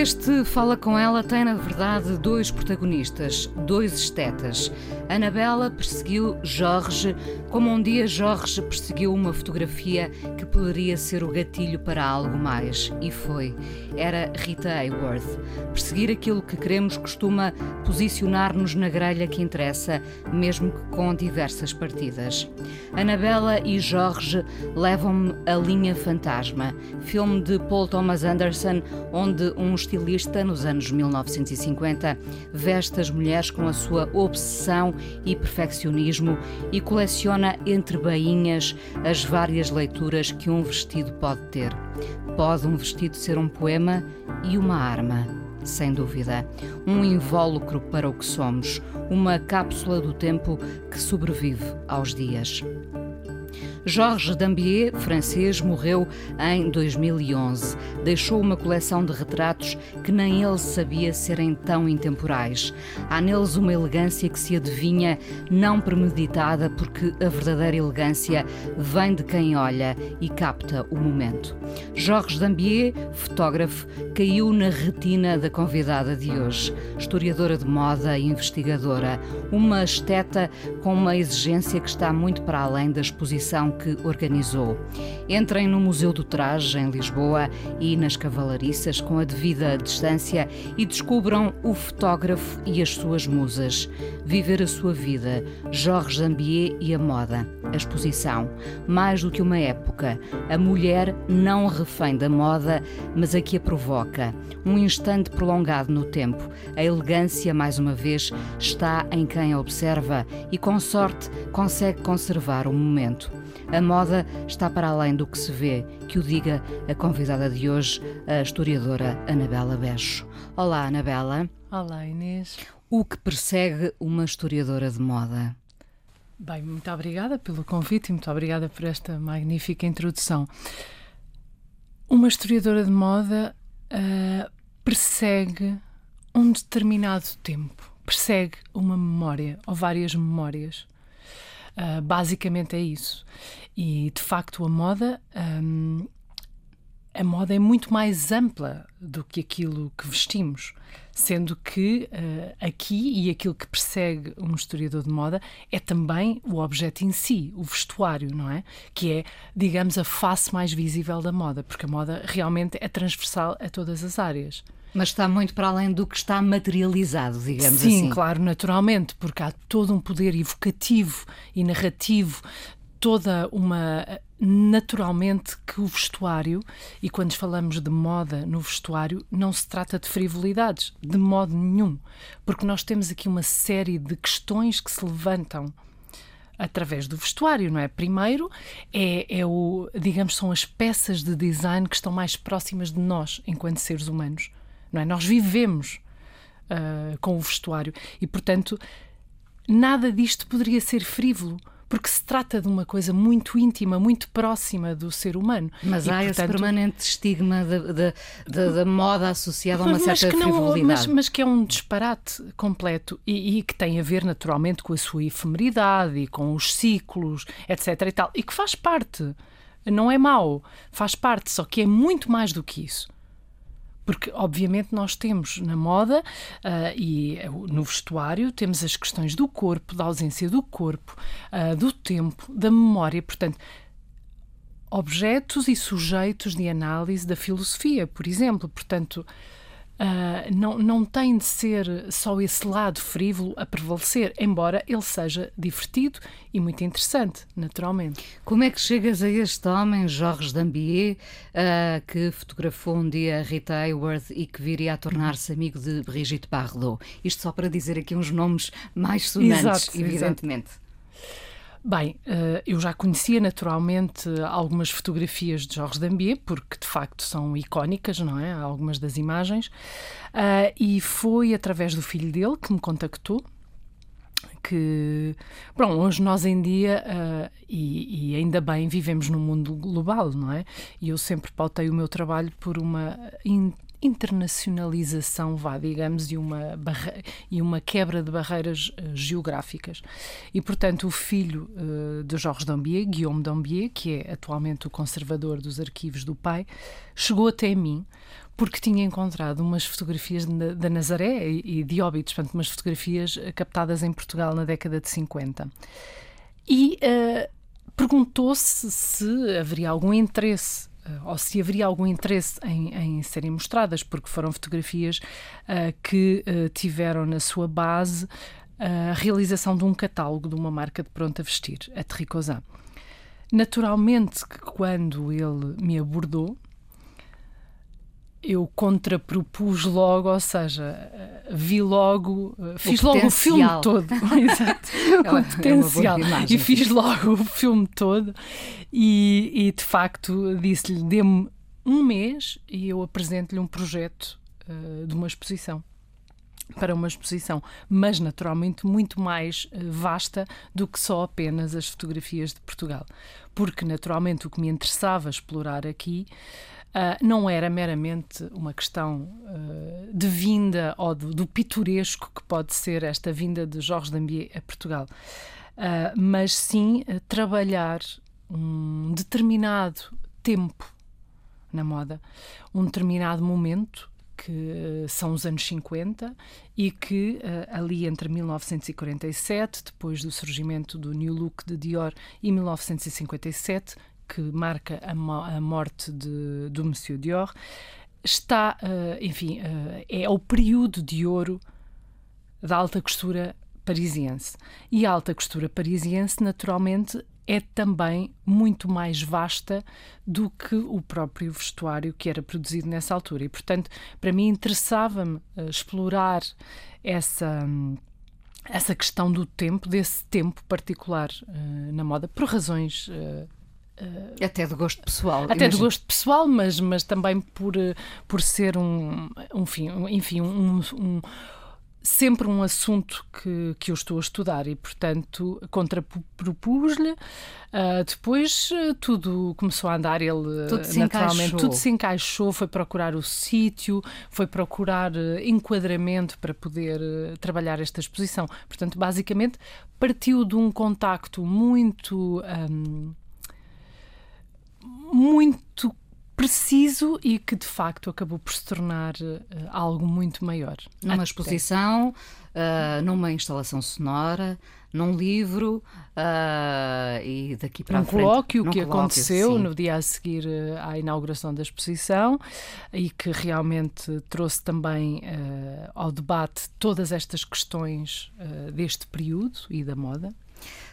Este Fala Com Ela tem, na verdade, dois protagonistas, dois estetas. Anabela perseguiu Jorge como um dia Jorge perseguiu uma fotografia que poderia ser o gatilho para algo mais. E foi. Era Rita Hayworth. Perseguir aquilo que queremos costuma posicionar-nos na grelha que interessa, mesmo que com diversas partidas. Anabela e Jorge levam-me a Linha Fantasma, filme de Paul Thomas Anderson, onde um estilista, nos anos 1950, veste as mulheres com a sua obsessão e perfeccionismo e coleciona entre bainhas as várias leituras que um vestido pode ter. Pode um vestido ser um poema e uma arma, sem dúvida. Um invólucro para o que somos, uma cápsula do tempo que sobrevive aos dias. Georges Dambier, francês, morreu em 2011. Deixou uma coleção de retratos que nem ele sabia serem tão intemporais. Há neles uma elegância que se adivinha, não premeditada, porque a verdadeira elegância vem de quem olha e capta o momento. Georges Dambier, fotógrafo, caiu na retina da convidada de hoje, historiadora de moda e investigadora, uma esteta com uma exigência que está muito para além da exposição que organizou. Entrem no Museu do Traje, em Lisboa, e nas Cavalariças, com a devida distância, e descubram o fotógrafo e as suas musas. Viver a sua vida, Jorge Zambier e a moda. A exposição. Mais do que uma época, a mulher não refém da moda, mas a que a provoca. Um instante prolongado no tempo. A elegância, mais uma vez, está em quem a observa e, com sorte, consegue conservar o momento. A moda está para além do que se vê, que o diga a convidada de hoje, a historiadora Anabela Becho. Olá, Anabela. Olá, Inês. O que persegue uma historiadora de moda? Bem, muito obrigada pelo convite e muito obrigada por esta magnífica introdução. Uma historiadora de moda uh, persegue um determinado tempo, persegue uma memória ou várias memórias. Uh, basicamente é isso. E de facto a moda. Um, a moda é muito mais ampla do que aquilo que vestimos, sendo que uh, aqui e aquilo que persegue um historiador de moda é também o objeto em si, o vestuário, não é? Que é, digamos, a face mais visível da moda, porque a moda realmente é transversal a todas as áreas. Mas está muito para além do que está materializado, digamos Sim, assim. Sim, claro, naturalmente, porque há todo um poder evocativo e narrativo, toda uma. Naturalmente que o vestuário, e quando falamos de moda no vestuário, não se trata de frivolidades, de modo nenhum, porque nós temos aqui uma série de questões que se levantam através do vestuário, não é? Primeiro é, é, o, digamos, são as peças de design que estão mais próximas de nós enquanto seres humanos não é? Nós vivemos uh, com o vestuário e, portanto, nada disto poderia ser frívolo porque se trata de uma coisa muito íntima, muito próxima do ser humano. Mas e, há portanto, esse permanente estigma da moda associada a uma mas certa que não, frivolidade. Mas, mas, que é um disparate completo e, e, que tem a ver naturalmente com a sua efemeridade e com os ciclos, etc. e tal, e que faz parte. Não é mau, faz parte, só que é muito mais do que isso. Porque, obviamente, nós temos na moda uh, e no vestuário, temos as questões do corpo, da ausência do corpo, uh, do tempo, da memória. Portanto, objetos e sujeitos de análise da filosofia, por exemplo. Portanto, Uh, não, não tem de ser só esse lado frívolo a prevalecer, embora ele seja divertido e muito interessante, naturalmente. Como é que chegas a este homem, Jorge Dambier, uh, que fotografou um dia Rita Hayworth e que viria a tornar-se amigo de Brigitte Bardot? Isto só para dizer aqui uns nomes mais sonantes, exato, evidentemente. Exato. Bem, uh, eu já conhecia naturalmente algumas fotografias de Jorge Dambier, porque de facto são icónicas, não é? Algumas das imagens. Uh, e foi através do filho dele que me contactou. Que, bom, hoje nós em dia, uh, e, e, ainda bem, vivemos num mundo global, não é? E eu sempre pautei o meu trabalho por uma internacionalização, vá, digamos, e uma, e uma quebra de barreiras uh, geográficas. E, portanto, o filho uh, de Jorge Dambier, Guillaume Dambier, que é atualmente o conservador dos arquivos do pai, chegou até mim porque tinha encontrado umas fotografias da Nazaré e de Óbidos, portanto, umas fotografias eh, captadas em Portugal na década de 50. E uh, perguntou-se se haveria algum interesse eh, ou se haveria algum interesse em, em serem mostradas, porque foram fotografias uh, que uh, tiveram na sua base a realização de um catálogo de uma marca de pronto a vestir, a Tricozan. Naturalmente que quando ele me abordou, eu contrapropus logo, ou seja, vi logo, fiz logo o filme todo. Exato. É o potencial. É e fiz logo o filme todo e, e de facto disse-lhe: dê-me um mês e eu apresento-lhe um projeto uh, de uma exposição para uma exposição, mas naturalmente muito mais vasta do que só apenas as fotografias de Portugal. Porque naturalmente o que me interessava explorar aqui Uh, não era meramente uma questão uh, de vinda ou do, do, pitoresco que pode ser esta vinda de Jorge Dambier a Portugal, uh, mas sim trabalhar um determinado tempo na moda, um determinado momento que são os anos 50 e que ali entre 1947, depois do surgimento do New Look de Dior, e 1957, que marca a, a morte de, do Monsieur Dior, está, uh, enfim, uh, é o período de ouro da alta costura parisiense. E a alta costura parisiense, naturalmente, é também muito mais vasta do que o próprio vestuário que era produzido nessa altura. E, portanto, para mim interessava-me uh, explorar essa. Um, essa questão do tempo, desse tempo particular uh, na moda, por razões uh, Uh, até de gosto pessoal. Até imagino. de gosto pessoal, mas, mas também por, eh, por ser um, um, um enfim, um, um, sempre um assunto que, que eu estou a estudar e, portanto, contrapropus-lhe. Uh, depois tudo começou a andar, ele tudo se naturalmente encaixou. tudo se encaixou, foi procurar o sítio, foi procurar enquadramento para poder trabalhar esta exposição. Portanto, basicamente, partiu de um contacto muito. Um, muito preciso e que de facto acabou por se tornar uh, algo muito maior. Numa Até. exposição, uh, numa instalação sonora, num livro uh, e daqui para um a frente. Colóquio num que colóquio, aconteceu sim. no dia a seguir à inauguração da exposição e que realmente trouxe também ao debate todas estas questões deste período e da moda.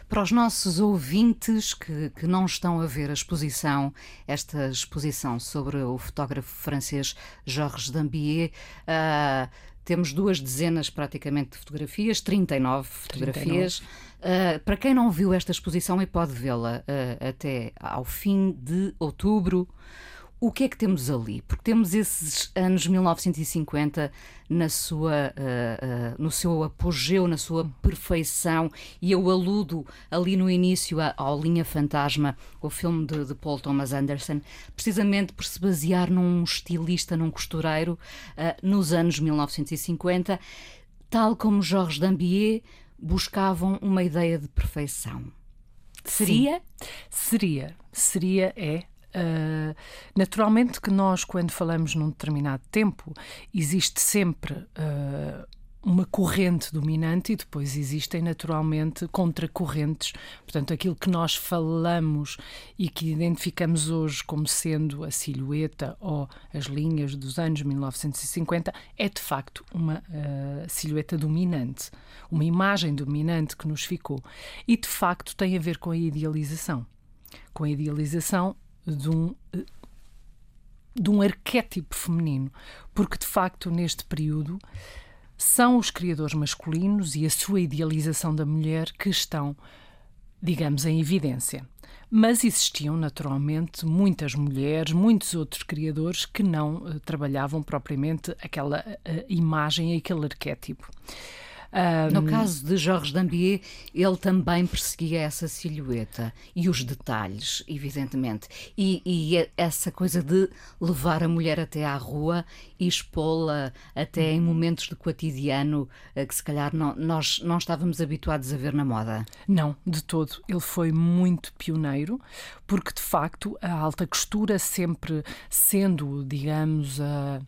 Para os nossos ouvintes que, que não estão a ver a exposição, esta exposição sobre o fotógrafo francês Georges Dambier, uh, temos duas dezenas praticamente de fotografias, 39 fotografias. 39. Uh, para quem não viu esta exposição e pode vê-la uh, até ao fim de outubro, o que é que temos ali? Porque temos esses anos 1950 na sua, uh, uh, no seu apogeu, na sua perfeição, e eu aludo ali no início ao Linha Fantasma, o filme de, de, Paul Thomas Anderson, precisamente por se basear num estilista, num costureiro, uh, nos anos 1950, tal como Georges Dambier buscavam uma ideia de perfeição. Seria? Sim. Seria. Seria, é. Uh, naturalmente que nós, quando falamos num determinado tempo, existe sempre uh, uma corrente dominante e depois existem naturalmente contracorrentes. Portanto, aquilo que nós falamos e que identificamos hoje como sendo a silhueta ou as linhas dos anos 1950 é de facto uma uh, silhueta dominante, uma imagem dominante que nos ficou. E de facto tem a ver com a idealização. Com a idealização de um, de um arquétipo feminino, porque de facto neste período são os criadores masculinos e a sua idealização da mulher que estão digamos, em evidência. Mas existiam naturalmente muitas mulheres, muitos outros criadores que não uh, trabalhavam propriamente aquela uh, imagem, aquele arquétipo. Um... No caso de Jorge Dambier, ele também perseguia essa silhueta e os detalhes, evidentemente. E, e, essa coisa de levar a mulher até à rua e expô-la até em momentos de cotidiano eh, que se calhar não, nós não estávamos habituados a ver na moda. Não, de todo. Ele foi muito pioneiro, porque de facto a alta costura sempre sendo, digamos, a,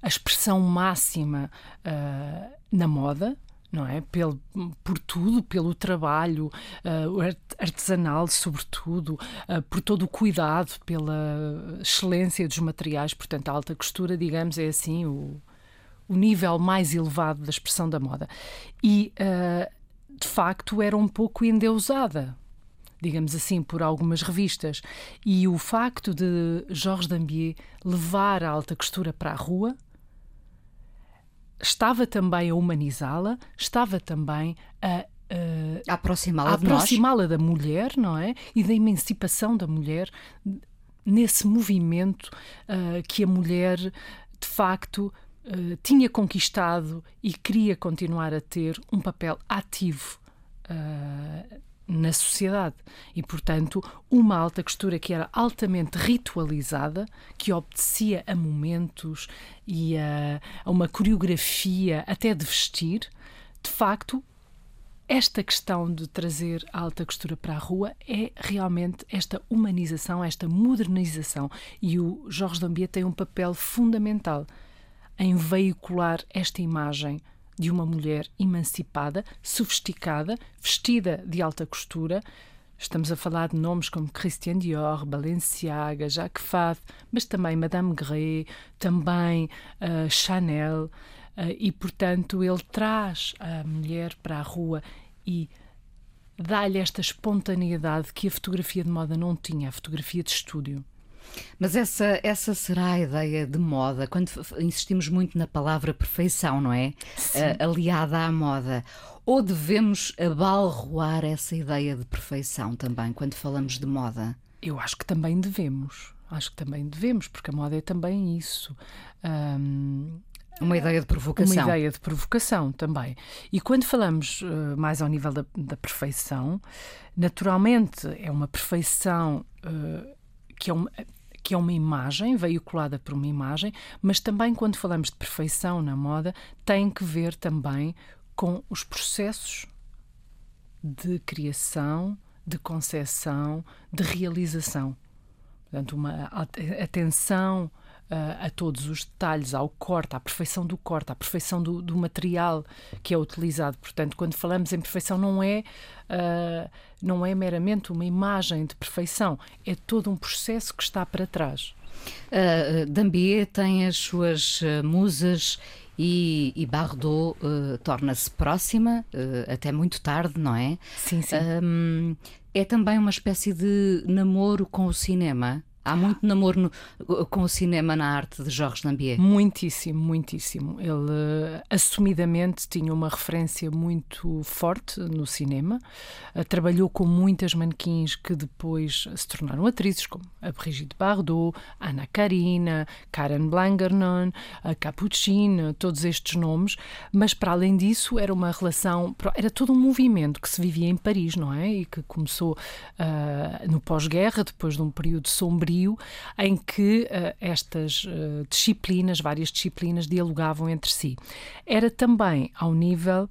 a expressão máxima uh, na moda, não é? Pelo, por tudo, pelo trabalho uh, artesanal, sobretudo, uh, por todo o cuidado, pela excelência dos materiais. Portanto, a alta costura, digamos, é assim o, o nível mais elevado da expressão da moda. E, uh, de facto, era um pouco endeusada. Digamos assim, por algumas revistas. E o facto de Georges Dambier levar a alta costura para a rua, estava também a humanizá-la, estava também a Uh, aproximá-la aproximá da mulher, não é? E da emancipação da mulher nesse movimento uh, que a mulher de facto uh, tinha conquistado e queria continuar a ter um papel ativo na sociedade. E, portanto, uma alta costura que era altamente ritualizada, que obedecia a momentos e a, a uma coreografia até de vestir, de facto, esta questão de trazer a alta costura para a rua é realmente esta humanização, esta modernização. E o Jorge Dambier tem um papel fundamental em veicular esta imagem de uma mulher emancipada, sofisticada, vestida de alta costura. Estamos a falar de nomes como Christian Dior, Balenciaga, Jacques Fad, mas também Madame Grey, também uh, Chanel. Uh, e, portanto, ele traz a mulher para a rua e dá-lhe esta espontaneidade que a fotografia de moda não tinha, a fotografia de estúdio. Mas essa, essa será a ideia de moda, quando insistimos muito na palavra perfeição, não é? Uh, aliada à moda. Ou devemos abalroar essa ideia de perfeição também, quando falamos de moda? Eu acho que também devemos. Acho que também devemos, porque a moda é também isso. Um, uma ideia de provocação. Uma ideia de provocação também. E quando falamos uh, mais ao nível da, da, perfeição, naturalmente é uma perfeição uh, que é uma, que é uma imagem, veiculada por uma imagem, mas também quando falamos de perfeição na moda, tem que ver também com os processos de criação, de concepção, de realização. Portanto, uma atenção a todos os detalhes, ao corte, à perfeição do corte, à perfeição do, do material que é utilizado. Portanto, quando falamos em perfeição, não é, uh, não é meramente uma imagem de perfeição, é todo um processo que está para trás. Uh, Dambier tem as suas musas e, e Bardot uh, torna-se próxima, uh, até muito tarde, não é? Sim, sim. Um, é também uma espécie de namoro com o cinema. Há muito namoro no, com o cinema na arte de Jorge Lambier. Muitíssimo, muitíssimo. Ele uh, assumidamente tinha uma referência muito forte no cinema. Uh, trabalhou com muitas manequins que depois se tornaram atrizes, como a Brigitte Bardot, Ana Karina, Karen Blangernon, a Capucine, todos estes nomes. Mas para além disso, era uma relação, era todo um movimento que se vivia em Paris, não é? E que começou uh, no pós-guerra, depois de um período sombrio em que uh, estas uh, disciplinas, várias disciplinas, dialogavam entre si. Era também ao nível.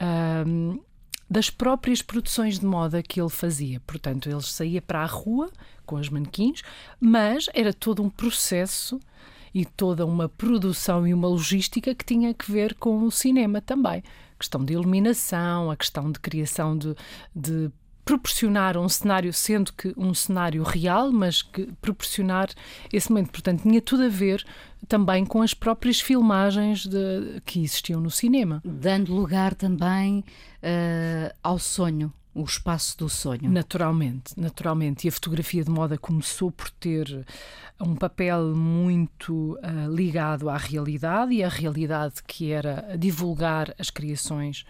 Uh, das próprias produções de moda que ele fazia. Portanto, ele saía para a rua com as manequins, mas era todo um processo e toda uma produção e uma logística que tinha que ver com o cinema também. A questão de iluminação, a questão de criação de, de proporcionar um cenário, sendo que um cenário real, mas que proporcionar esse momento. Portanto, tinha tudo a ver também com as próprias filmagens de, que existiam no cinema. Dando lugar também uh, ao sonho. O espaço do sonho. Naturalmente, naturalmente. E a fotografia de moda começou por ter um papel muito uh, ligado à realidade e à realidade que era divulgar as criações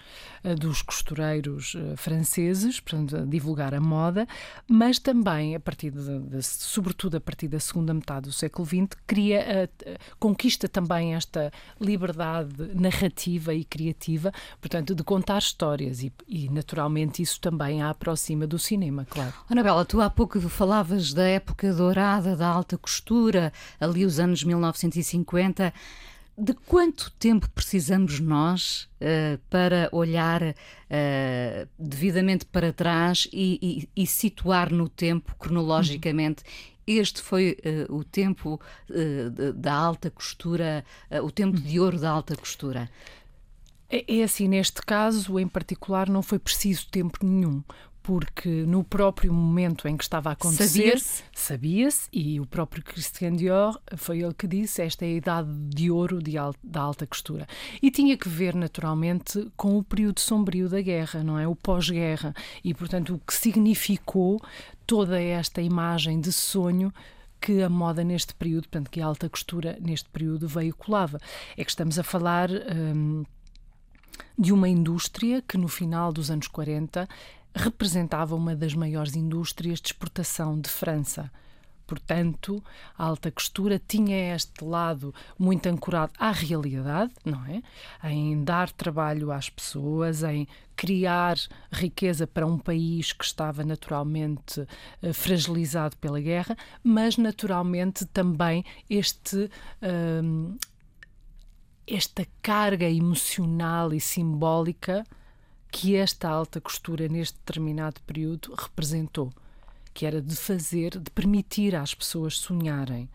uh, dos costureiros uh, franceses, portanto, divulgar a moda, mas também a partir de, de, sobretudo a partir da segunda metade do século XX, cria, conquista também esta liberdade narrativa e criativa, portanto, de contar histórias e, e naturalmente isso também a aproxima do cinema, claro. Anabela, tu há pouco falavas da época dourada da alta costura, ali os anos 1950. De quanto tempo precisamos nós uh, para olhar uh, devidamente para trás e, e, e, situar no tempo, cronologicamente, este foi uh, o tempo da alta costura, o tempo de ouro da alta costura? É, é assim, neste caso em particular não foi preciso tempo nenhum, porque no próprio momento em que estava a acontecer, sabia-se, sabia e o próprio Christian Dior foi ele que disse esta é a idade de ouro de da alta costura. E tinha que ver naturalmente com o período sombrio da guerra, não é? O pós-guerra. E portanto o que significou toda esta imagem de sonho que a moda neste período, portanto, que a alta costura neste período veiculava. É que estamos a falar. Hum, de uma indústria que no final dos anos 40 representava uma das maiores indústrias de exportação de França. Portanto, a alta costura tinha este lado muito ancorado à realidade, não é? Em dar trabalho às pessoas, em criar riqueza para um país que estava naturalmente uh, fragilizado pela guerra, mas naturalmente também este uh, esta carga emocional e simbólica que esta alta costura neste determinado período representou, que era de fazer, de permitir às pessoas sonharem.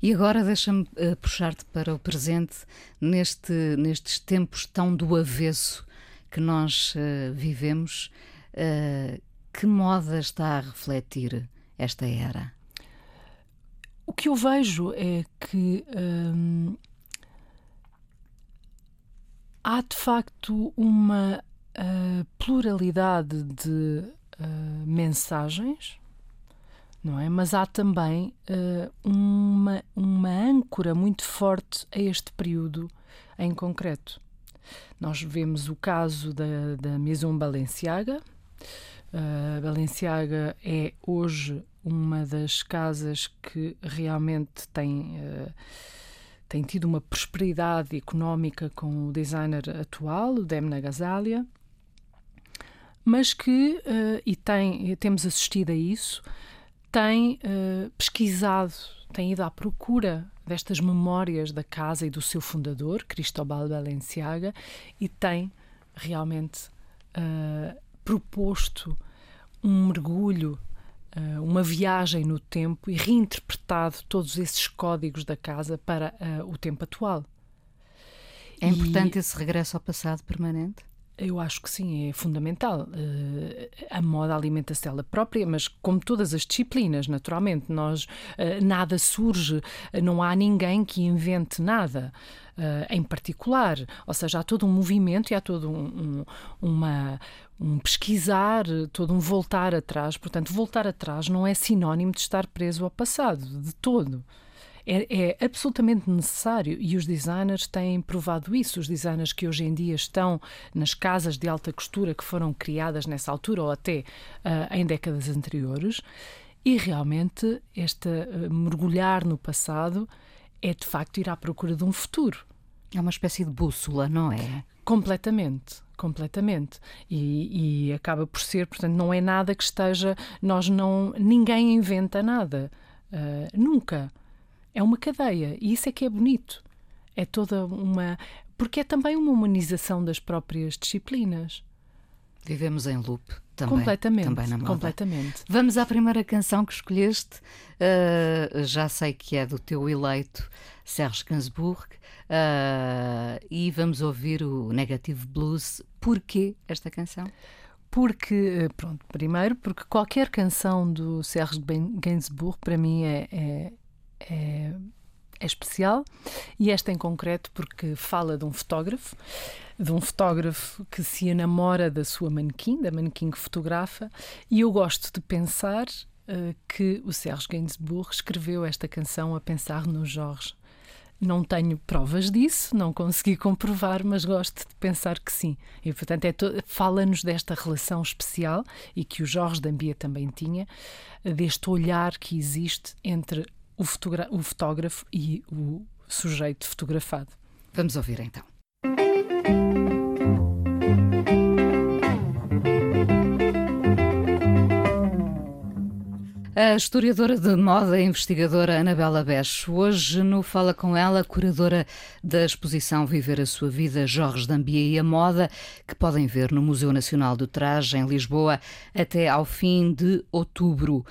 E agora deixa-me uh, puxar-te para o presente, neste, nestes tempos tão do avesso que nós uh, vivemos. Uh, que moda está a refletir esta era? O que eu vejo é que. Hum, há de facto uma uh, pluralidade de uh, mensagens, não é? Mas há também uh, uma, uma âncora muito forte a este período em concreto. Nós vemos o caso da, da Maison Balenciaga. Uh, Balenciaga é hoje uma das casas que realmente tem tem tido uma prosperidade económica com o designer atual, o Demna Gazalia, mas que, uh, e tem, temos assistido a isso, tem uh, pesquisado, tem ido à procura destas memórias da casa e do seu fundador, Cristóbal Balenciaga, e tem realmente uh, proposto um mergulho uh, uma viagem no tempo e reinterpretado todos esses códigos da casa para uh, o tempo atual. É importante e, esse regresso ao passado permanente? Eu acho que sim, é fundamental. Uh, a moda alimenta-se ela própria, mas como todas as disciplinas, naturalmente, nós uh, nada surge, não há ninguém que invente nada. Uh, em particular, ou seja, há todo um movimento e há todo um, um, uma, um pesquisar, todo um voltar atrás. Portanto, voltar atrás não é sinónimo de estar preso ao passado, de todo é, é, absolutamente necessário e os designers têm provado isso. Os designers que hoje em dia estão nas casas de alta costura que foram criadas nessa altura ou até uh, em décadas anteriores, e realmente este uh, mergulhar no passado é de facto ir à procura de um futuro. É uma espécie de bússola, não é? Completamente, completamente. E, e, acaba por ser, portanto, não é nada que esteja. Nós não. Ninguém inventa nada. Uh, nunca. É uma cadeia e isso é que é bonito. É toda uma. Porque é também uma humanização das próprias disciplinas. Vivemos em loop também. Completamente. Também na moda. Completamente. Vamos à primeira canção que escolheste. Uh, já sei que é do teu eleito Serge Gainsbourg. Uh, e vamos ouvir o Negative Blues. Porquê esta canção? Porque, pronto, primeiro, porque qualquer canção do Serge Gainsbourg para mim é, é é, é especial e esta em concreto porque fala de um fotógrafo de um fotógrafo que se enamora da sua manequim, da manequim que fotografa, e eu gosto de pensar uh, que o Serge Gainsbourg escreveu esta canção a pensar no Jorge. Não tenho provas disso, não consegui comprovar, mas gosto de pensar que sim. E, portanto, é fala-nos desta relação especial e que o Jorge Dambia também tinha, deste olhar que existe entre o, o fotógrafo e o sujeito fotografado. Vamos ouvir então. A historiadora de moda e investigadora Anabela Becho. Hoje no Fala Com Ela, curadora da exposição Viver a Sua Vida, Jorge Dambier e a Moda, que podem ver no Museu Nacional do Traje, em Lisboa, até ao fim de outubro.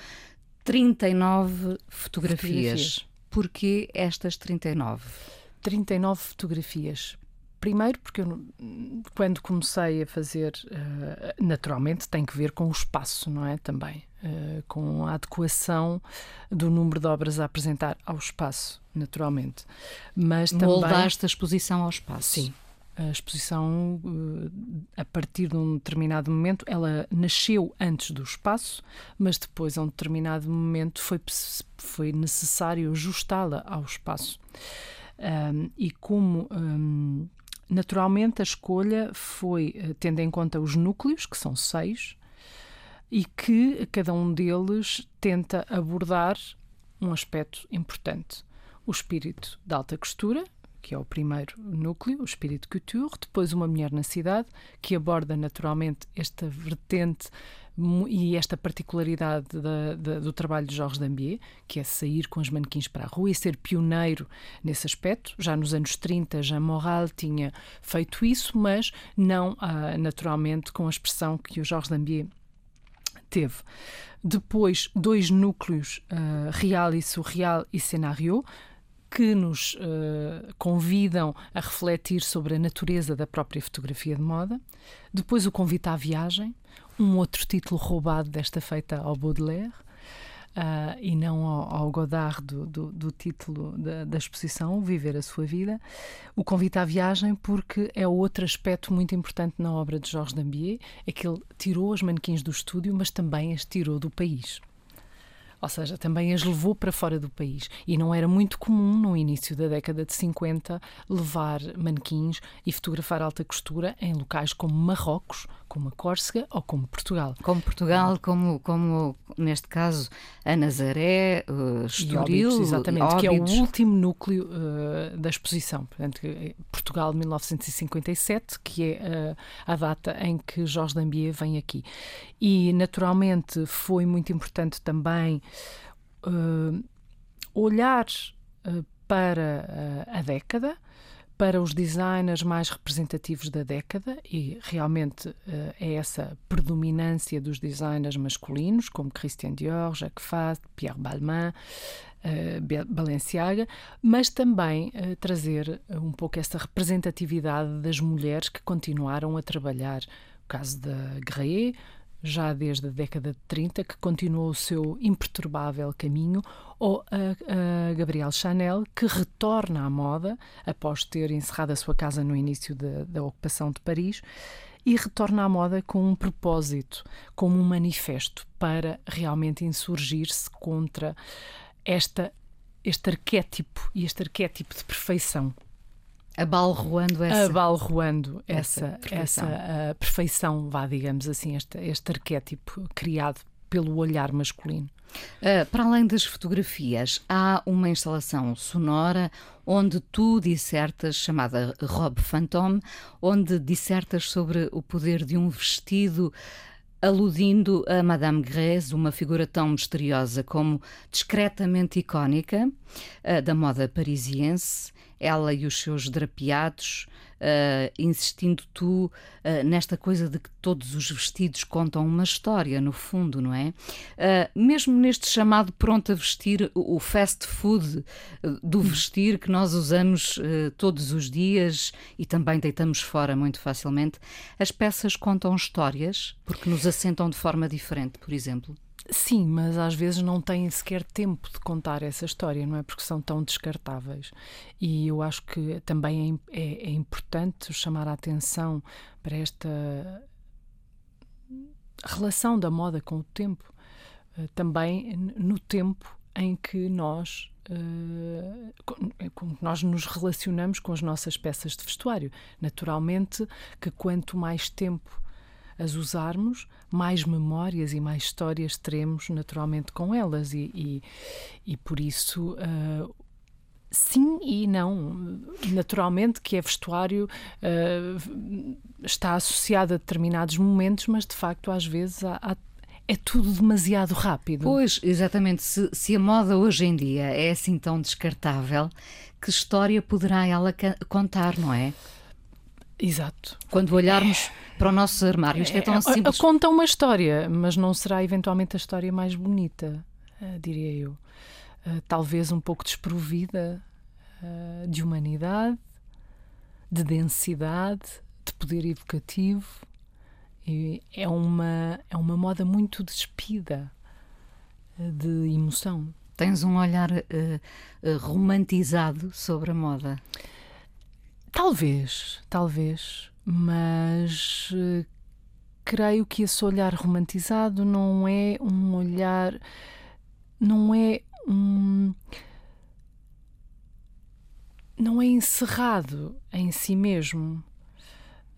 39 fotografias. fotografias. Porquê estas 39? 39 fotografias. Primeiro, porque eu, quando comecei a fazer, uh, naturalmente tem que ver com o espaço, não é? Também. Uh, com a adequação do número de obras a apresentar ao espaço, naturalmente. Mas também. Moldaste a exposição ao espaço. Sim. A exposição, uh, a partir de um determinado momento, ela nasceu antes do espaço, mas depois, a um determinado momento, foi, foi necessário ajustá-la ao espaço. Um, e como. Um, naturalmente, a escolha foi uh, tendo em conta os núcleos, que são seis, e que cada um deles tenta abordar um aspecto importante. O espírito da alta costura, que é o primeiro núcleo, o espírito couture, depois uma mulher na cidade, que aborda naturalmente esta vertente e esta particularidade da, da, do trabalho de Jorge Dambier, que é sair com os manequins para a rua e ser pioneiro nesse aspecto. Já nos anos 30, Jean Moral tinha feito isso, mas não ah, naturalmente com a expressão que o Jorge Dambier teve. Depois, dois núcleos, uh, real e surreal e cenário, que nos uh, convidam a refletir sobre a natureza da própria fotografia de moda. Depois, o convite à viagem, um outro título roubado desta feita ao Baudelaire uh, e não ao, ao Godard do, do, do título da, da, exposição, Viver a Sua Vida. O convite à viagem, porque é outro aspecto muito importante na obra de Georges Dambier, é que ele tirou os manequins do estúdio, mas também as tirou do país ou seja, também as levou para fora do país. E não era muito comum no início da década de 50 levar manequins e fotografar alta costura em locais como Marrocos, como a Córcega ou como Portugal. Como Portugal, como, como neste caso a Nazaré, uh, Estoril, Óbidos, exatamente, Óbidos. que é o último núcleo uh, da exposição. Portanto, é Portugal 1957, que é uh, a data em que Jorge Dambier vem aqui. E naturalmente foi muito importante também uh, olhar para a década para os designers mais representativos da década e realmente uh, é essa predominância dos designers masculinos, como Christian Dior, Jacques Fath, Pierre Balmain, uh, Balenciaga, mas também uh, trazer um pouco essa representatividade das mulheres que continuaram a trabalhar. O caso da Graet, já desde a década de 30, que continuou o seu imperturbável caminho, ou a, a Gabrielle Chanel, que retorna à moda após ter encerrado a sua casa no início de, da ocupação de Paris e retorna à moda com um propósito, como um manifesto para realmente insurgir-se contra esta, este arquétipo e este arquétipo de perfeição abalroando essa. abalroando essa essa perfeição, essa, perfeição vá digamos assim este, este arquétipo criado pelo olhar masculino. Uh, para além das fotografias há uma instalação sonora onde tu dissertas chamada Robe Fantôme onde dissertas sobre o poder de um vestido aludindo a Madame Grèce, uma figura tão misteriosa como discretamente icónica uh, da moda parisiense ela e os seus drapeados, uh, insistindo tu uh, nesta coisa de que todos os vestidos contam uma história, no fundo, não é? Uh, mesmo neste chamado pronto a vestir, o fast food do vestir que nós usamos todos os dias e também deitamos fora muito facilmente, as peças contam histórias porque nos assentam de forma diferente, por exemplo. Sim, mas às vezes não têm sequer tempo de contar essa história, não é? Porque são tão descartáveis. E eu acho que também é, é, é importante chamar a atenção para esta relação da moda com o tempo. Uh, também no tempo em que nós Uh, com, nós nos relacionamos com as nossas peças de vestuário. Naturalmente que quanto mais tempo as usarmos, mais memórias e mais histórias teremos naturalmente com elas e, e, e por isso uh, sim e não. Naturalmente que é vestuário uh, está associado a determinados momentos, mas de facto às vezes há, há é tudo demasiado rápido. Pois, exatamente. Se, se, a moda hoje em dia é assim tão descartável, que história poderá ela contar, não é? Exato. Quando olharmos para o nosso armário, isto é tão é, simples. Conta uma história, mas não será eventualmente a história mais bonita, uh, diria eu. Uh, talvez um pouco desprovida uh, de humanidade, de densidade, de poder educativo. E é uma, é uma moda muito despida de emoção. Tens um olhar romantizado sobre a moda. Talvez, talvez, mas uh, creio que esse olhar romantizado não é um olhar, não é um. não é encerrado em si mesmo.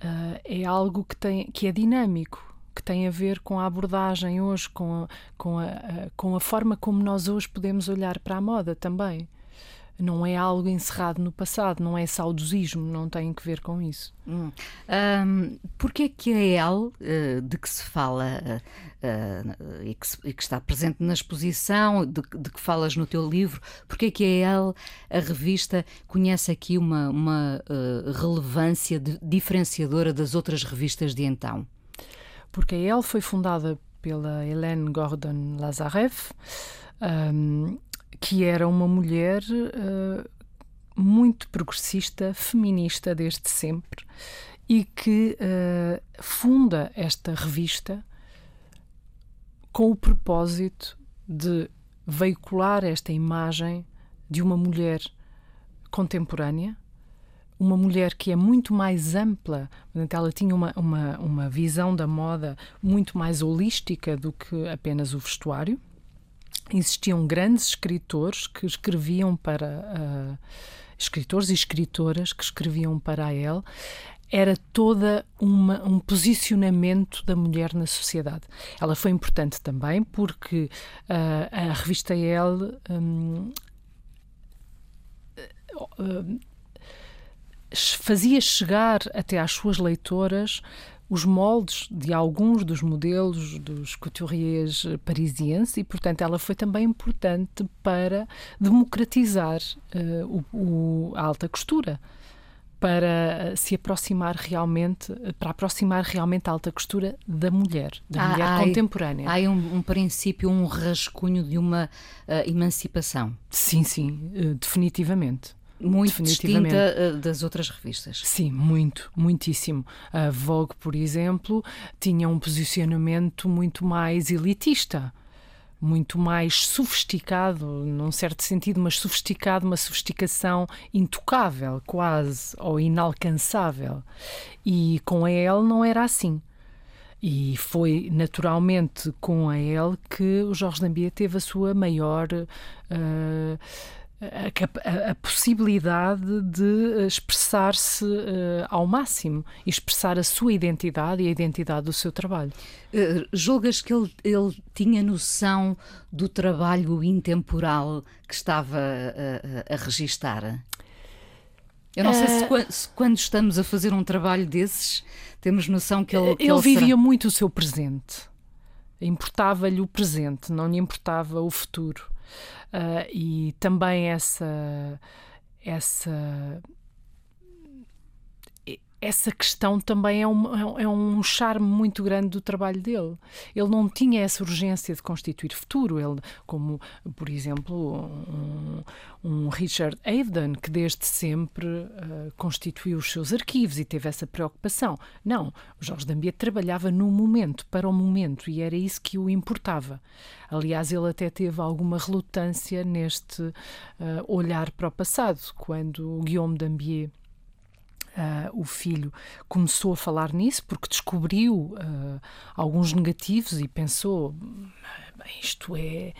Uh, é algo que, tem, que é dinâmico, que tem a ver com a abordagem hoje, com a, com a, a, com a forma como nós hoje podemos olhar para a moda também não é algo encerrado no passado, não é saudosismo, não tem que ver com isso. Hum. Um, Porquê é que a El, uh, de que se fala uh, uh, e, que se, e, que está presente na exposição, de, de, que falas no teu livro, porquê é que a El, a revista, conhece aqui uma, uma relevância de, diferenciadora das outras revistas de então? Porque a El foi fundada pela Hélène Gordon Lazareff, um, que era uma mulher uh, muito progressista, feminista desde sempre e que uh, funda esta revista com o propósito de veicular esta imagem de uma mulher contemporânea, uma mulher que é muito mais ampla, ela tinha uma, uma, uma visão da moda muito mais holística do que apenas o vestuário existiam grandes escritores que escreviam para uh, escritores e escritoras que escreviam para a El era toda uma, um posicionamento da mulher na sociedade. Ela foi importante também porque uh, a revista El um, uh, fazia chegar até às suas leitoras os moldes de alguns dos modelos dos couturiers parisienses e, portanto, ela foi também importante para democratizar uh, o, o, a alta costura para se aproximar realmente, para aproximar realmente a alta costura da mulher, da ah, mulher contemporânea. Há um, um, princípio, um rascunho de uma uh, emancipação. Sim, sim, uh, definitivamente muito distinta eh, das outras revistas. Sim, muito, muitíssimo. A Vogue, por exemplo, tinha um posicionamento muito mais elitista, muito mais sofisticado, num certo sentido, mas sofisticado, uma sofisticação intocável, quase, ou inalcançável. E com a Elle não era assim. E foi naturalmente com a Elle que o Jorge Dambier teve a sua maior. Uh, a, a, a, possibilidade de expressar-se uh, ao máximo e expressar a sua identidade e a identidade do seu trabalho. Uh, julgas que ele, ele tinha noção do trabalho intemporal que estava a, a, registar? Eu não sei se, eh, se, quando estamos a fazer um trabalho desses temos noção que ele. Que ele, ele vivia será... muito o seu presente. Importava-lhe o presente, não lhe importava o futuro. Uh, e também essa essa essa questão também é um, é um charme muito grande do trabalho dele. Ele não tinha essa urgência de constituir futuro, ele, como, por exemplo, um, um Richard Avedon, que desde sempre uh, constituiu os seus arquivos e teve essa preocupação. Não, Jorge Dambier trabalhava no momento, para o momento, e era isso que o importava. Aliás, ele até teve alguma relutância neste uh, olhar para o passado, quando Guillaume Dambier Uh, o filho começou a falar nisso porque descobriu uh, alguns negativos e pensou isto é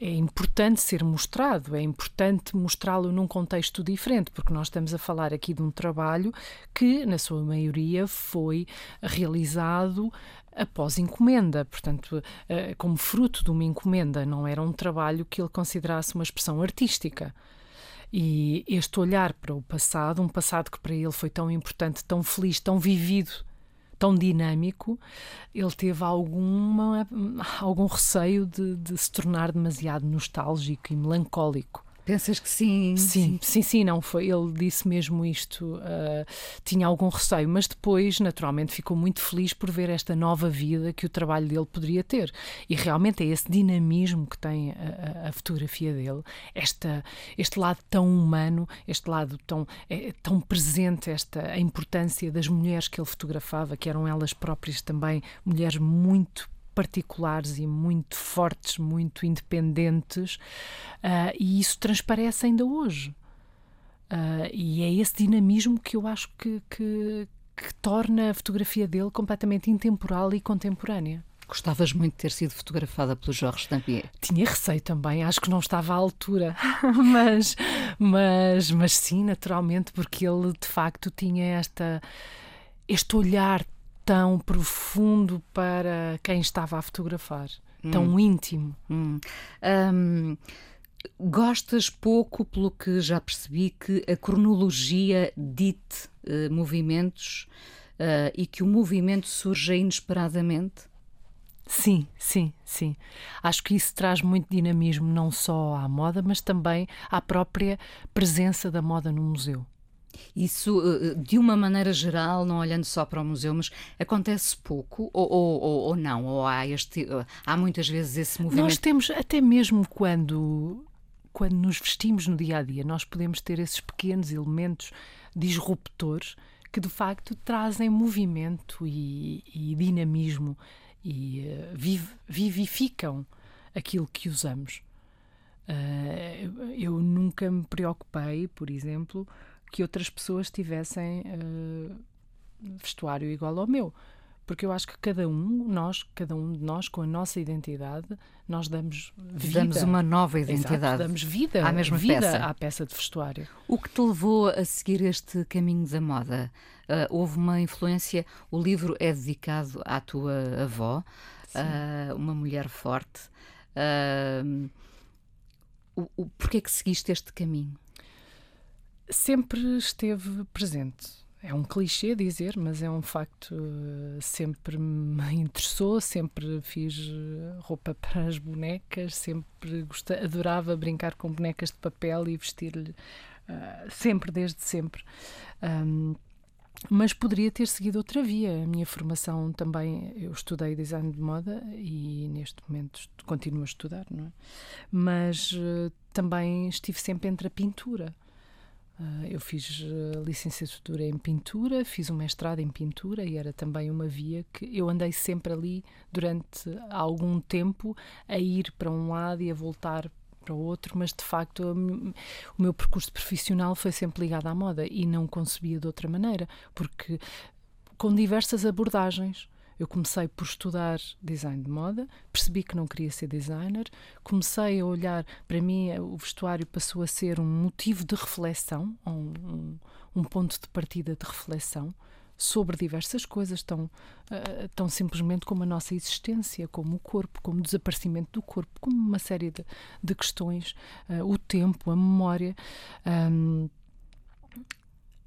é importante ser mostrado, é importante mostrá-lo num contexto diferente, porque nós estamos a falar aqui de um trabalho que, na sua maioria, foi realizado após encomenda, portanto, uh, como fruto de uma encomenda, não era um trabalho que ele considerasse uma expressão artística. E este olhar para o passado, um passado que para ele foi tão importante, tão feliz, tão vivido, tão dinâmico, ele teve alguma, algum receio de, de se tornar demasiado nostálgico e melancólico. Pensas que sim? Sim, sim, sim, não foi. Ele disse mesmo isto. Uh, tinha algum receio, mas depois, naturalmente, ficou muito feliz por ver esta nova vida que o trabalho dele poderia ter. E realmente é esse dinamismo que tem a, a fotografia dele, esta, este lado tão humano, este lado tão, é, tão presente, esta a importância das mulheres que ele fotografava, que eram elas próprias também mulheres muito particulares e muito fortes, muito independentes, uh, e isso transparece ainda hoje. Uh, e é esse dinamismo que eu acho que, que, que torna a fotografia dele completamente intemporal e contemporânea. Gostavas muito de ter sido fotografada pelo Jorge Dampier? Tinha receio também, acho que não estava à altura, mas, mas, mas sim, naturalmente, porque ele de facto tinha esta, este olhar tão profundo para quem estava a fotografar, hum. tão íntimo. Hum. Um, gostas pouco, pelo que já percebi, que a cronologia dite uh, movimentos uh, e que o movimento surja inesperadamente? Sim, sim, sim. Acho que isso traz muito dinamismo não só à moda, mas também à própria presença da moda no museu. Isso, eh, de uma maneira geral, não olhando só para o museu, mas acontece pouco ou, ou, ou não? Ou há, este, eh, há muitas vezes esse movimento? Nós temos, até mesmo quando, quando nos vestimos no dia a dia, nós podemos ter esses pequenos elementos disruptores que de facto trazem movimento e, e dinamismo e uh, viv, vivificam aquilo que usamos. Uh, eu nunca me preocupei, por exemplo, que outras pessoas tivessem uh, vestuário igual ao meu. Porque eu acho que cada um, nós, cada um de nós, com a nossa identidade, nós damos vida. Damos uma nova identidade. Exato, damos vida, à mesma vida peça. à peça de vestuário. O que te levou a seguir este caminho da moda? Uh, houve uma influência, o livro é dedicado à tua avó, uh, uma mulher forte. Uh, o, o, porquê é que seguiste este caminho? Sempre esteve presente. É um clichê dizer, mas é um facto. Sempre me interessou, sempre fiz eh, roupa para as bonecas, sempre gostava, adorava brincar com bonecas de papel e vestir-lhe, uh, sempre, desde sempre. Um, mas poderia ter seguido outra via. A minha formação também, eu estudei design de moda e neste momento continuo a estudar, não é? Mas uh, também estive sempre entre a pintura. Uh, eu fiz uh, licenciatura em pintura, fiz um mestrado em pintura e era também uma via que eu andei sempre ali durante algum tempo a ir para um lado e a voltar para o outro, mas de facto o meu percurso profissional foi sempre ligado à moda e não concebia de outra maneira, porque com diversas abordagens. Eu comecei por estudar design de moda, percebi que não queria ser designer, comecei a olhar, para mim o vestuário passou a ser um motivo de reflexão, um, um, ponto de partida de reflexão sobre diversas coisas, tão, uh, tão simplesmente como a nossa existência, como o corpo, como o desaparecimento do corpo, como uma série de, de questões, uh, o tempo, a memória. Um,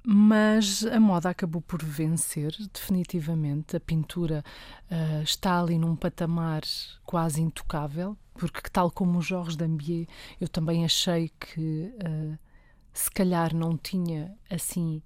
mas a moda acabou por vencer definitivamente. A pintura uh, está ali num patamar quase intocável, porque, tal como o Jorge Dambier, eu também achei que uh, se calhar não tinha assim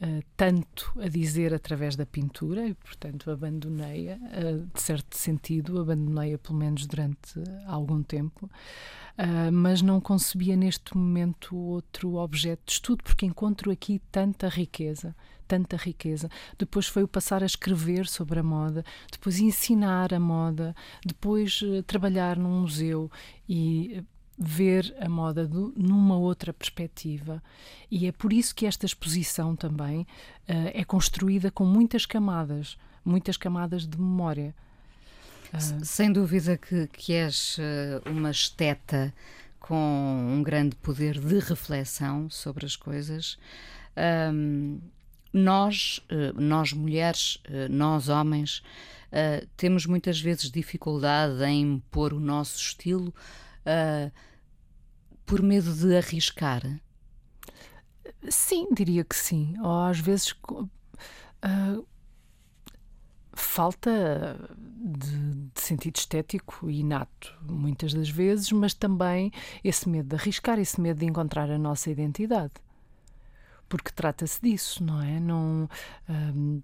uh, tanto a dizer através da pintura e, portanto, abandonei-a, uh, de certo sentido, abandonei-a pelo menos durante algum tempo, uh, mas não concebia neste momento outro objeto de estudo, porque encontro aqui tanta riqueza, tanta riqueza. Depois foi o passar a escrever sobre a moda, depois ensinar a moda, depois trabalhar num museu e ver a moda do, numa outra perspectiva. E é por isso que esta exposição também uh, é construída com muitas camadas, muitas camadas de memória. Uh, Sem dúvida que, que és uh, uma esteta com um grande poder de reflexão sobre as coisas. Um, nós, nós mulheres, nós homens, temos muitas vezes dificuldade em pôr o nosso estilo uh, por medo de arriscar? Sim, diria que sim. Ou às vezes uh, falta de, de, sentido estético inato, muitas das vezes, mas também esse medo de arriscar, esse medo de encontrar a nossa identidade. Porque trata-se disso, não é? Não, um,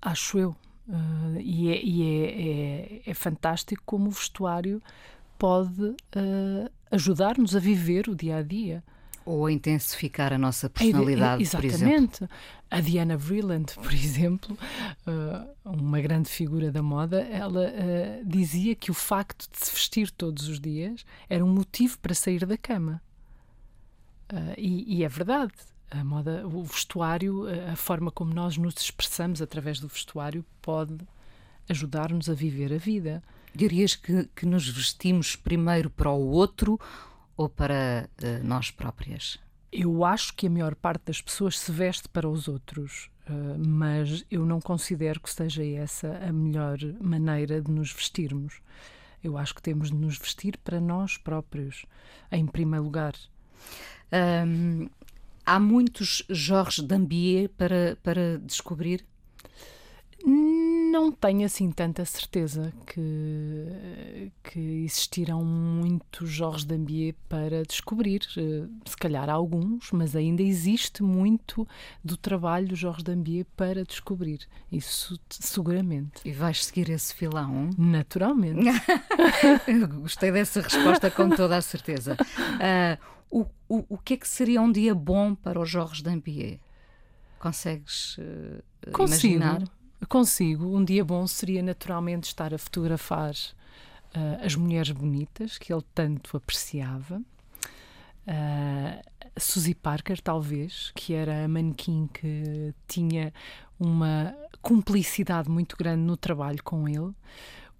acho eu. Uh, e, é, e é, é, é, fantástico como o vestuário pode uh, ajudar-nos a viver o dia a dia. Ou a intensificar a nossa personalidade, Exatamente. por exemplo. A Diana Vreeland, por exemplo, uh, uma grande figura da moda, ela uh, dizia que o facto de se vestir todos os dias era um motivo para sair da cama. E, e, é verdade. A moda, o vestuário, a forma como nós nos expressamos através do vestuário pode ajudar-nos a viver a vida. Dirias que, que nos vestimos primeiro para o outro ou para uh, nós próprias? Eu acho que a maior parte das pessoas se veste para os outros, uh, mas eu não considero que seja essa a melhor maneira de nos vestirmos. Eu acho que temos de nos vestir para nós próprios, em primeiro lugar. Um, há muitos Jorge Dambier para, para descobrir? Não tenho assim tanta certeza que, que existirão muitos Jorge Dambier para descobrir. Eh, se calhar alguns, mas ainda existe muito do trabalho Jorge Dambier para descobrir. Isso seguramente. E vais seguir esse filão? Naturalmente. Gostei dessa resposta com toda a certeza. Uh, o, o, o que é que seria um dia bom para o Jorge Dambier? Consegues uh, Consigo. imaginar? Consigo. Um dia bom seria naturalmente estar a fotografar uh, as mulheres bonitas que ele tanto apreciava. Uh, Suzy Parker, talvez, que era a manequim que tinha uma cumplicidade muito grande no trabalho com ele.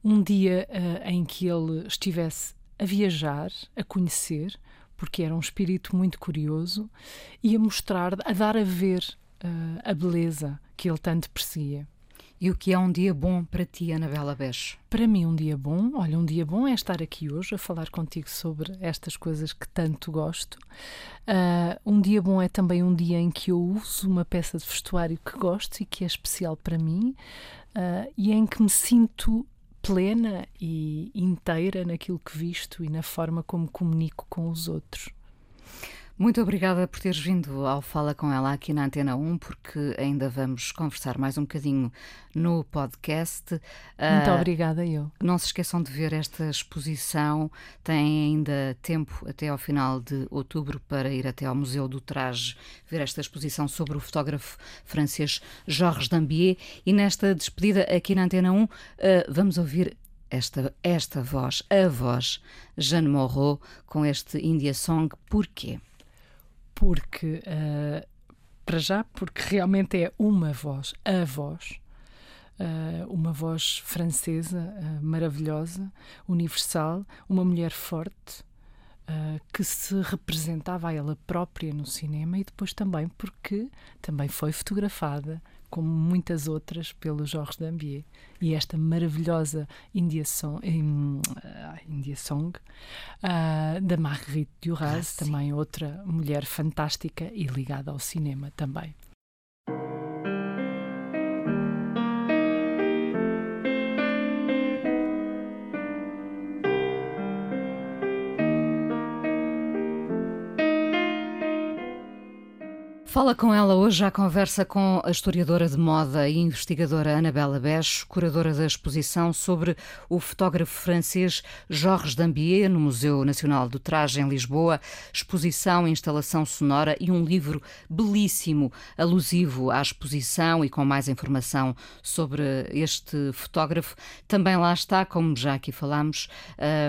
Um dia uh, em que ele estivesse a viajar, a conhecer, porque era um espírito muito curioso, e a mostrar, a dar a ver uh, a beleza que ele tanto perseguia. E o que é um dia bom para ti, Anabela Beixo? Para mim, um dia bom, olha, um dia bom é estar aqui hoje a falar contigo sobre estas coisas que tanto gosto. Uh, um dia bom é também um dia em que eu uso uma peça de vestuário que gosto e que é especial para mim uh, e em que me sinto plena e inteira naquilo que visto e na forma como comunico com os outros. Muito obrigada por teres vindo ao Fala com ela aqui na Antena 1, porque ainda vamos conversar mais um bocadinho no podcast. Muito uh, obrigada, eu. Não se esqueçam de ver esta exposição. Tem ainda tempo até ao final de outubro para ir até ao Museu do Traje ver esta exposição sobre o fotógrafo francês Georges Dambier. E nesta despedida aqui na Antena 1, uh, vamos ouvir esta, esta voz, a voz Jeanne Moreau, com este India Song. Porquê? Porque, uh, para já, porque realmente é uma voz, a voz, uh, uma voz francesa uh, maravilhosa, universal, uma mulher forte. que se representava a ela própria no cinema e depois também porque também foi fotografada como muitas outras pelo Jorge Dambier. E esta maravilhosa India Song, uh, India Song uh, da Marguerite Duras, ah, também outra mulher fantástica e ligada ao cinema também. Fala com ela hoje à conversa com a historiadora de moda e investigadora Anabela Becho, curadora da exposição sobre o fotógrafo francês Georges Dambier no Museu Nacional do Traje em Lisboa, exposição, instalação sonora e um livro belíssimo, alusivo à exposição e com mais informação sobre este fotógrafo. Também lá está, como já aqui falámos,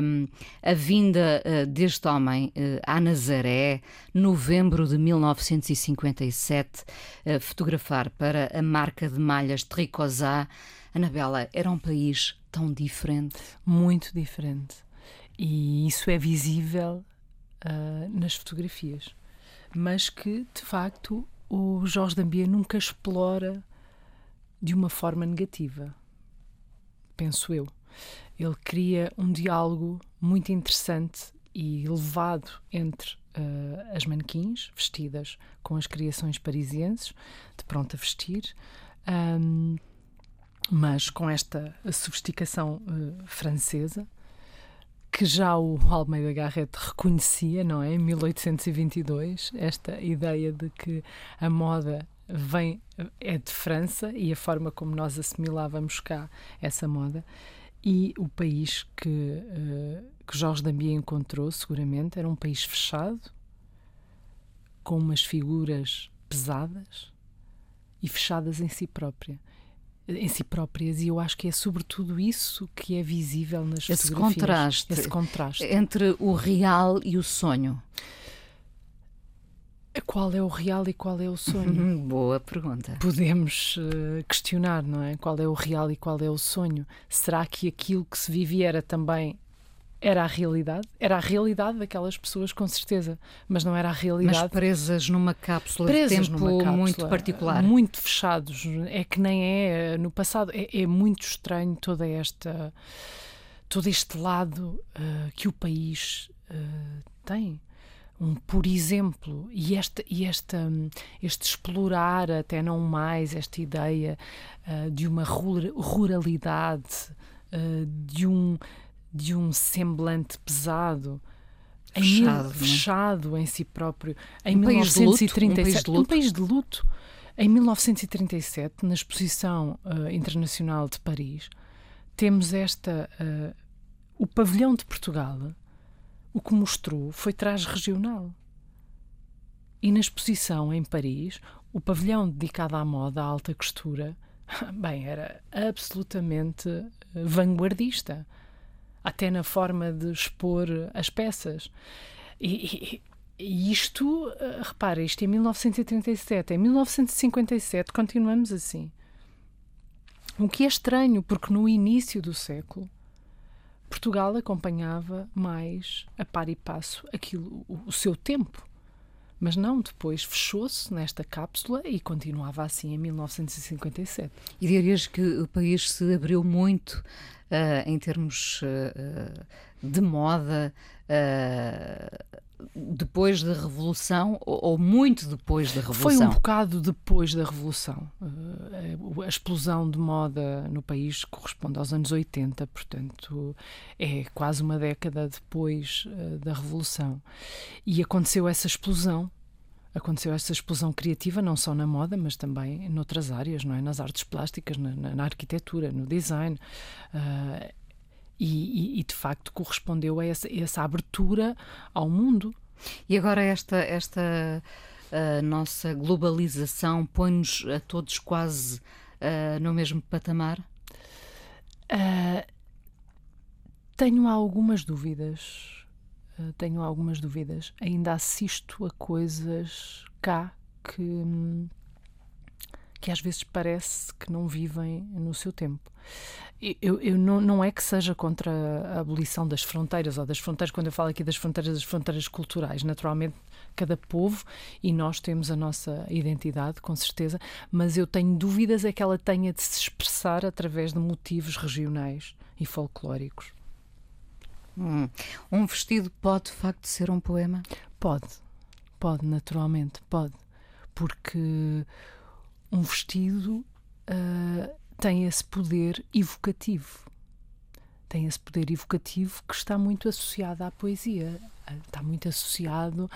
hum, a vinda eh, deste homem eh, à Nazaré, novembro de 1950 1957, a fotografar para a marca de malhas Tricosá. Anabela, era um país tão diferente? Muito diferente. E isso é visível uh, nas fotografias. Mas que, de facto, o Jorge Dambier nunca explora de uma forma negativa. Penso eu. Ele cria um diálogo muito interessante e elevado entre uh, as manequins vestidas com as criações parisienses, de pronto a vestir, um, mas com esta sofisticação uh, francesa que já o Almeida Garrett reconhecia, não é? Em 1822, esta ideia de que a moda vem é de França e a forma como nós assimilávamos cá essa moda e o país que, uh, que Jorge Dambier encontrou, seguramente, era um país fechado, com umas figuras pesadas e fechadas em si própria em si próprias e eu acho que é sobretudo isso que é visível nas esse fotografias. Contraste esse contraste entre o real e o sonho. Qual é o real e qual é o sonho? Boa pergunta. Podemos uh, questionar, não é? Qual é o real e qual é o sonho? Será que aquilo que se vivia era também era a realidade? Era a realidade daquelas pessoas, com certeza, mas não era a realidade. Mas presas numa cápsula presas de tempo cápsula, muito particular. Muito fechados. É que nem é no passado. É, é muito estranho toda esta todo este lado uh, que o país uh, tem um por exemplo e esta e esta este explorar até não mais esta ideia uh, de uma ruralidade uh, de um de um semblante pesado fechado, em, fechado em si próprio em um 1937 país um país de luto em 1937 na exposição uh, internacional de Paris temos esta o pavilhão de Portugal o que mostrou foi traje regional. E na exposição em Paris, o pavilhão dedicado à moda, à alta costura, bem, era absolutamente eh, vanguardista, até na forma de expor as peças. E, e, e isto, eh, repara, isto é 1937, em 1957 continuamos assim. O que é estranho, porque no início do século Portugal acompanhava mais a par e passo aquilo, o, o seu tempo. Mas não, depois fechou-se nesta cápsula e continuava assim em 1957. E dirias que o país se abriu muito uh, em termos uh, de moda, uh, depois da Revolução ou, muito depois da Revolução? Foi um bocado depois da Revolução. Uh, a explosão de moda no país corresponde aos anos 80, portanto é quase uma década depois uh, da Revolução. E aconteceu essa explosão. Aconteceu essa explosão criativa não só na moda, mas também noutras áreas, não é? Nas artes plásticas, na, na arquitetura, no design. Uh, e, e, de facto correspondeu a essa, essa, abertura ao mundo. E agora esta esta uh, nossa globalização põe-nos a todos quase uh, no mesmo patamar? Uh, tenho algumas dúvidas. tenho algumas dúvidas. Ainda assisto a coisas cá que hum, que às vezes parece que não vivem no seu tempo. Eu, eu não, não, é que seja contra a abolição das fronteiras ou das fronteiras, quando eu falo aqui das fronteiras, das fronteiras culturais. Naturalmente, cada povo e nós temos a nossa identidade, com certeza, mas eu tenho dúvidas é que ela tenha de se expressar através de motivos regionais e folclóricos. Hum. Um vestido pode de facto ser um poema? Pode, pode, naturalmente, pode. Porque um vestido uh, tem esse poder evocativo. Tem esse poder evocativo que está muito associado à poesia, está muito associado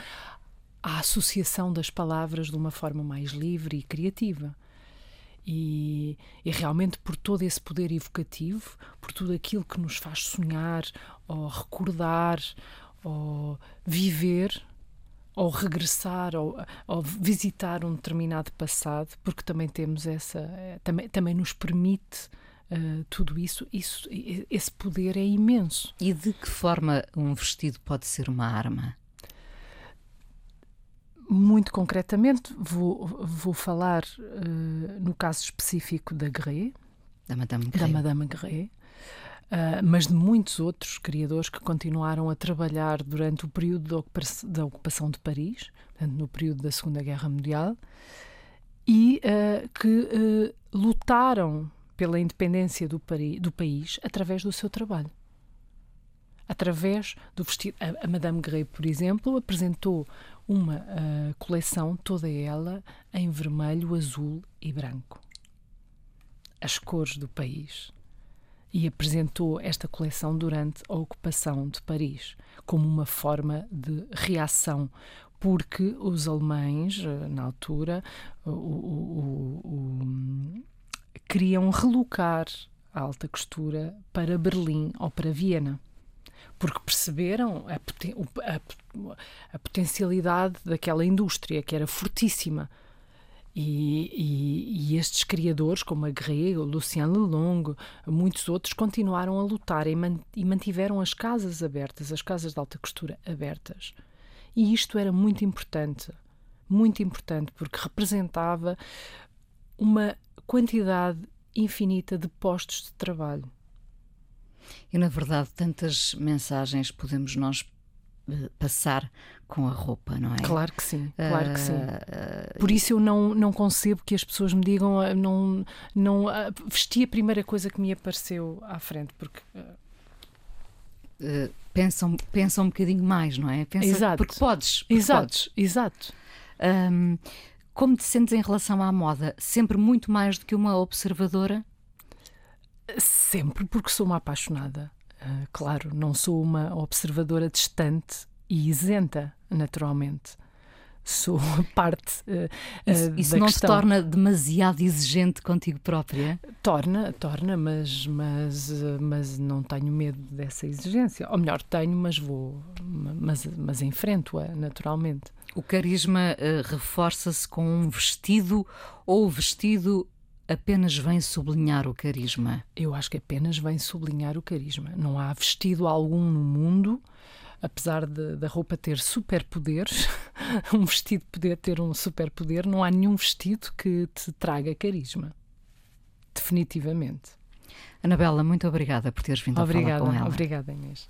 a associação das palavras de uma forma mais livre e criativa. E, e, realmente por todo esse poder evocativo, por tudo aquilo que nos faz sonhar, ou recordar, ou viver, ou regressar, ou, ou visitar um determinado passado, porque também temos essa, eh, também, também nos permite Uh, tudo isso, isso, esse poder é imenso. E de que forma um vestido pode ser uma arma? Muito concretamente, vou, vou falar uh, no caso específico da Guerre, da Madame Guerre, da Madame uh, mas de muitos outros criadores que continuaram a trabalhar durante o período da ocupação, de Paris, portanto, no período da Segunda Guerra Mundial, e uh, que lutaram pela independência do, do país através do seu trabalho através do vestido. A, a Madame Grey, por exemplo, apresentou uma uh, coleção, toda ela em vermelho, azul e branco. As cores do país. E apresentou esta coleção durante a ocupação de Paris, como uma forma de reação, porque os alemães, uh, na altura, o, o, o, queriam relocar a alta costura para Berlim ou para Viena porque perceberam a, a, a, potencialidade daquela indústria, que era fortíssima. E, e, e estes criadores, como a Grey, o Lucien Lelong, muitos outros, continuaram a lutar e, man, e mantiveram as casas abertas, as casas de alta costura abertas. E isto era muito importante, muito importante, porque representava uma quantidade infinita de postos de trabalho. E na verdade, tantas mensagens podemos nós eh, passar com a roupa, não é? Claro que sim, claro que sim. Uh, Por isso eu não, não concebo que as pessoas me digam, ah, não, não uh, vesti a primeira coisa que me apareceu à frente, porque. Uh, pensam, pensam um bocadinho mais, não é? Pensa, exato. Porque podes. Porque exato, podes. exato. Um, como te sentes em relação à moda? Sempre muito mais do que uma observadora? Sempre, porque sou uma apaixonada. Uh, claro, não sou uma observadora distante e isenta, naturalmente. Sou parte uh, Isso, isso não questão. te torna demasiado exigente contigo própria? Torna, torna, mas, mas, mas não tenho medo dessa exigência. Ou melhor, tenho, mas vou, mas, mas enfrento-a naturalmente. O carisma uh, reforça-se com um vestido ou o vestido apenas vem sublinhar o carisma? Eu acho que apenas vem sublinhar o carisma. Não há vestido algum no mundo, apesar de, da roupa ter superpoderes, um vestido poder ter um superpoder, não há nenhum vestido que te traga carisma. Definitivamente. Anabela, muito obrigada por teres vindo obrigada, a falar com ela. Obrigada, Inês.